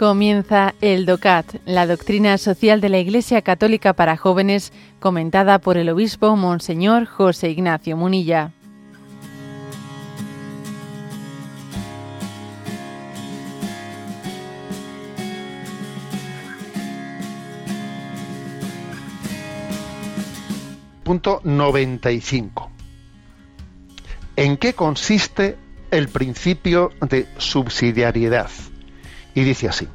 Comienza el DOCAT, la doctrina social de la Iglesia Católica para jóvenes, comentada por el obispo Monseñor José Ignacio Munilla. Punto 95. ¿En qué consiste el principio de subsidiariedad? Y dice así,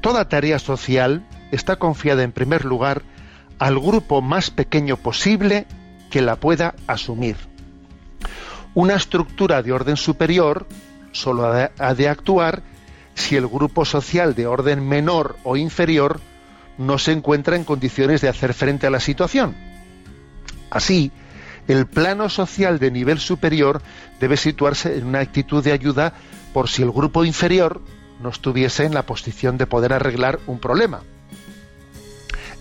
toda tarea social está confiada en primer lugar al grupo más pequeño posible que la pueda asumir. Una estructura de orden superior solo ha de actuar si el grupo social de orden menor o inferior no se encuentra en condiciones de hacer frente a la situación. Así, el plano social de nivel superior debe situarse en una actitud de ayuda por si el grupo inferior no estuviese en la posición de poder arreglar un problema.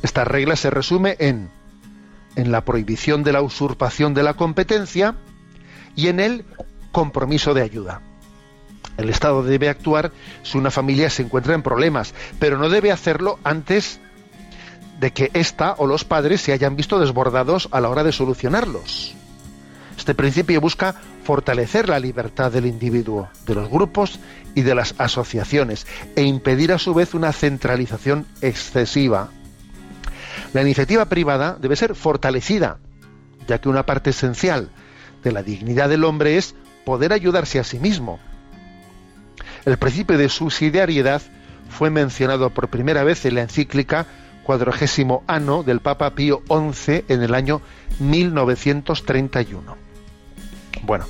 Esta regla se resume en, en la prohibición de la usurpación de la competencia y en el compromiso de ayuda. El Estado debe actuar si una familia se encuentra en problemas, pero no debe hacerlo antes de que ésta o los padres se hayan visto desbordados a la hora de solucionarlos. Este principio busca fortalecer la libertad del individuo, de los grupos y de las asociaciones e impedir a su vez una centralización excesiva. La iniciativa privada debe ser fortalecida, ya que una parte esencial de la dignidad del hombre es poder ayudarse a sí mismo. El principio de subsidiariedad fue mencionado por primera vez en la encíclica cuadragésimo ano del Papa Pío XI en el año 1931. Bueno,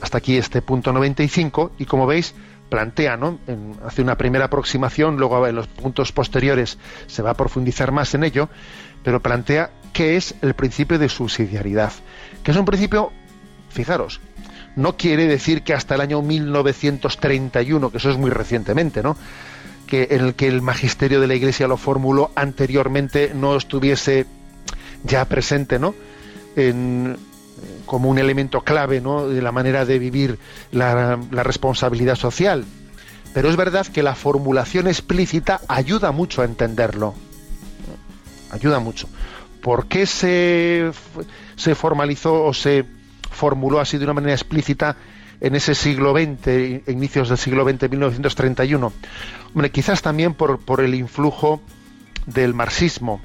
hasta aquí este punto 95 y como veis plantea, ¿no? hace una primera aproximación, luego en los puntos posteriores se va a profundizar más en ello, pero plantea qué es el principio de subsidiariedad, que es un principio, fijaros, no quiere decir que hasta el año 1931, que eso es muy recientemente, ¿no? que en el que el magisterio de la Iglesia lo formuló anteriormente no estuviese ya presente, ¿no? En, como un elemento clave ¿no? de la manera de vivir la, la, responsabilidad social. Pero es verdad que la formulación explícita ayuda mucho a entenderlo. Ayuda mucho. ¿Por qué se, se formalizó o se formuló así de una manera explícita en ese siglo XX, inicios del siglo XX, 1931? Hombre, quizás también por, por el influjo del marxismo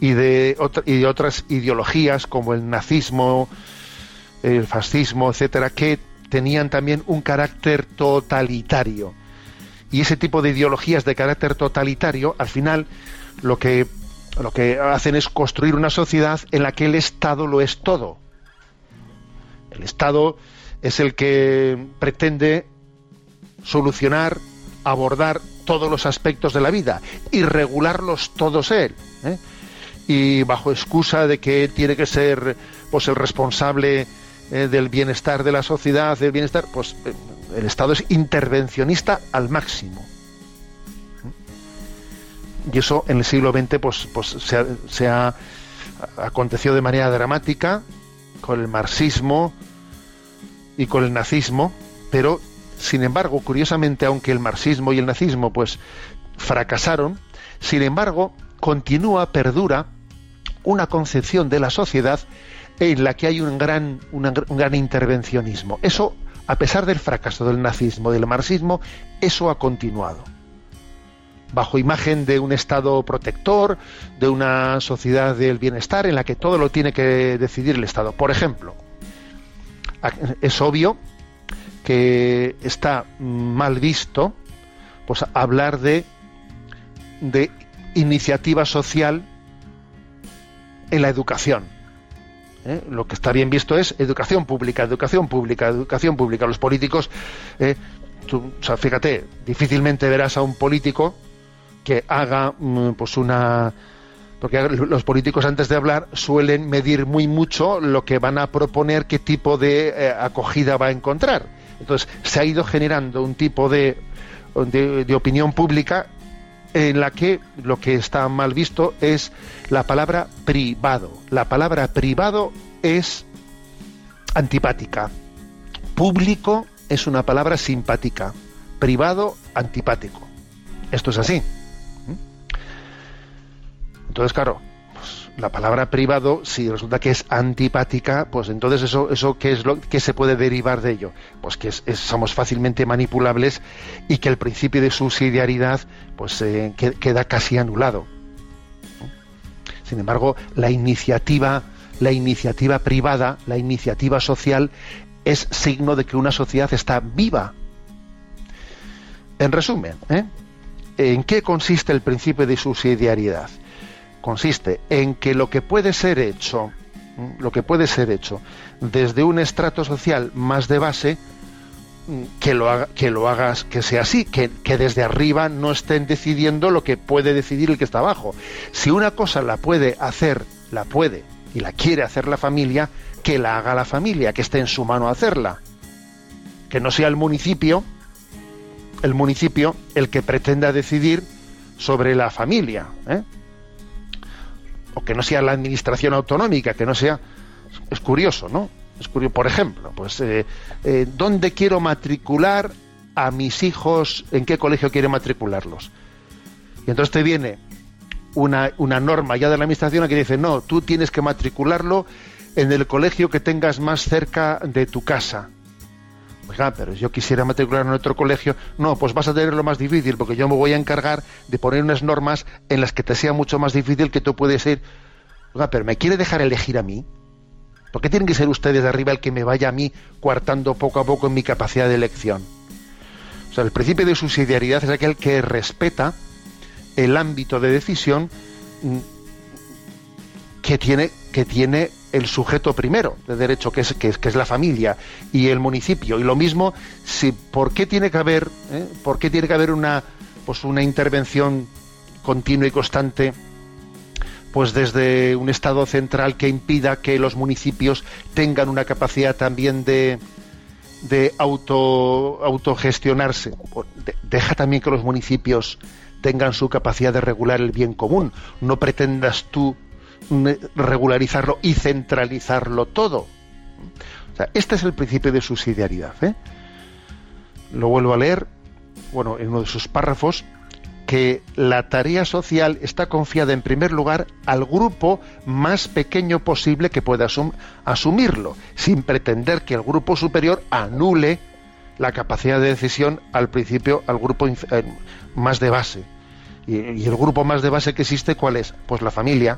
y de, otras ideologías como el nazismo, el fascismo, etcétera, que tenían también un carácter totalitario. Y ese tipo de ideologías de carácter totalitario, al final, lo que, lo que hacen es construir una sociedad en la que el Estado lo es todo. El Estado es el que pretende solucionar, abordar todos los aspectos de la vida y regularlos todos él. ¿Eh? y bajo excusa de que tiene que ser pues el responsable eh, del bienestar de la sociedad, del bienestar, pues eh, el Estado es intervencionista al máximo. Y eso en el siglo XX pues, pues se, se ha aconteció de manera dramática con el marxismo y con el nazismo, pero sin embargo, curiosamente, aunque el marxismo y el nazismo pues fracasaron, sin embargo, continúa, perdura una concepción de la sociedad en la que hay un gran, un gran intervencionismo. Eso, a pesar del fracaso del nazismo, del marxismo, eso ha continuado. Bajo imagen de un Estado protector, de una sociedad del bienestar en la que todo lo tiene que decidir el Estado. Por ejemplo, es obvio que está mal visto pues hablar de, de iniciativa social en la educación. ¿eh? Lo que está bien visto es educación pública, educación pública, educación pública. Los políticos, ¿eh? sea, fíjate, difícilmente verás a un político que haga mm, pues una porque los políticos antes de hablar suelen medir muy mucho lo que van a proponer, qué tipo de eh, acogida va a encontrar. Entonces se ha ido generando un tipo de, de opinión pública en la que lo que está mal visto es la palabra privado. La palabra privado es antipática. Público es una palabra simpática. Privado, antipático. Esto es así. Entonces, claro, la palabra privado, si resulta que es antipática, pues entonces eso, eso ¿qué es lo que se puede derivar de ello? Pues que somos fácilmente manipulables y que el principio de subsidiariedad pues eh, queda casi anulado. Sin embargo, la iniciativa, la iniciativa privada, la iniciativa social es signo de que una sociedad está viva. En resumen, ¿eh? ¿en qué consiste el principio de subsidiariedad? Consiste en que lo que puede ser hecho, lo que puede ser hecho desde un estrato social más de base, que lo, haga, que lo hagas, que sea así, que, desde arriba no estén decidiendo lo que puede decidir el que está abajo. Si una cosa la puede hacer, la puede y la quiere hacer la familia, que la haga la familia, que esté en su mano hacerla. Que no sea el municipio, el municipio, el que pretenda decidir sobre la familia. ¿eh? Que no sea la administración autonómica, que no sea. Es curioso, ¿no? Es curioso. Por ejemplo, pues, eh, eh, ¿dónde quiero matricular a mis hijos? ¿En qué colegio quiero matricularlos? Y entonces te viene una, una norma ya de la administración que dice, no, tú tienes que matricularlo en el colegio que tengas más cerca de tu casa. Oiga, pero yo quisiera matricular en otro colegio. No, pues vas a tener lo más difícil, porque yo me voy a encargar de poner unas normas en las que te sea mucho más difícil que tú puedes ir. Oiga, pero ¿me quiere dejar elegir a mí? ¿Por qué tienen que ser ustedes de arriba el que me vaya a mí coartando poco a poco en mi capacidad de elección? O sea, el principio de subsidiariedad es aquel que respeta el ámbito de decisión mm, que tiene, que tiene el sujeto primero de derecho, que es, que es, que es la familia y el municipio. Y lo mismo, si, ¿por qué tiene que haber, eh, ¿por qué tiene que haber una, pues una intervención continua y constante? pues desde un estado central que impida que los municipios tengan una capacidad también de, de auto, autogestionarse. Deja también que los municipios tengan su capacidad de regular el bien común. No pretendas tú regularizarlo y centralizarlo todo. este es el principio de subsidiariedad. ¿eh? Lo vuelvo a leer, bueno, en uno de sus párrafos, que la tarea social está confiada en primer lugar al grupo más pequeño posible que pueda asumirlo, sin pretender que el grupo superior anule la capacidad de decisión al principio al grupo eh, más de base. Y, y el grupo más de base que existe, ¿cuál es? Pues la familia,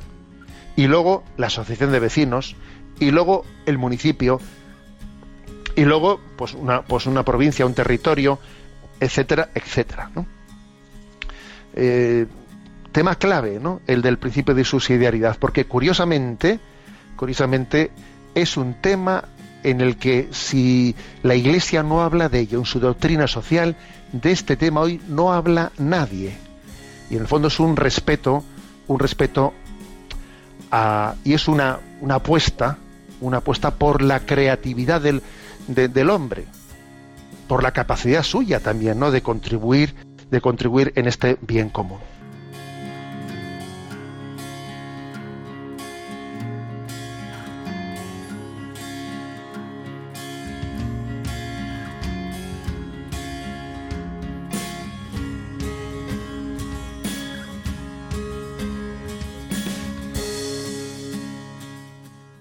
y luego la asociación de vecinos, y luego el municipio, y luego pues una, pues una provincia, un territorio, etcétera, etcétera. Eh, tema clave, ¿no? El del principio de subsidiariedad, porque curiosamente, curiosamente, es un tema en el que si la Iglesia no habla de ello en su doctrina social, de este tema hoy no habla nadie. Y en el fondo es un respeto, un respeto y es una, una apuesta, una apuesta por la creatividad del, del hombre, por la capacidad suya también, ¿no? de contribuir, de contribuir en este bien común.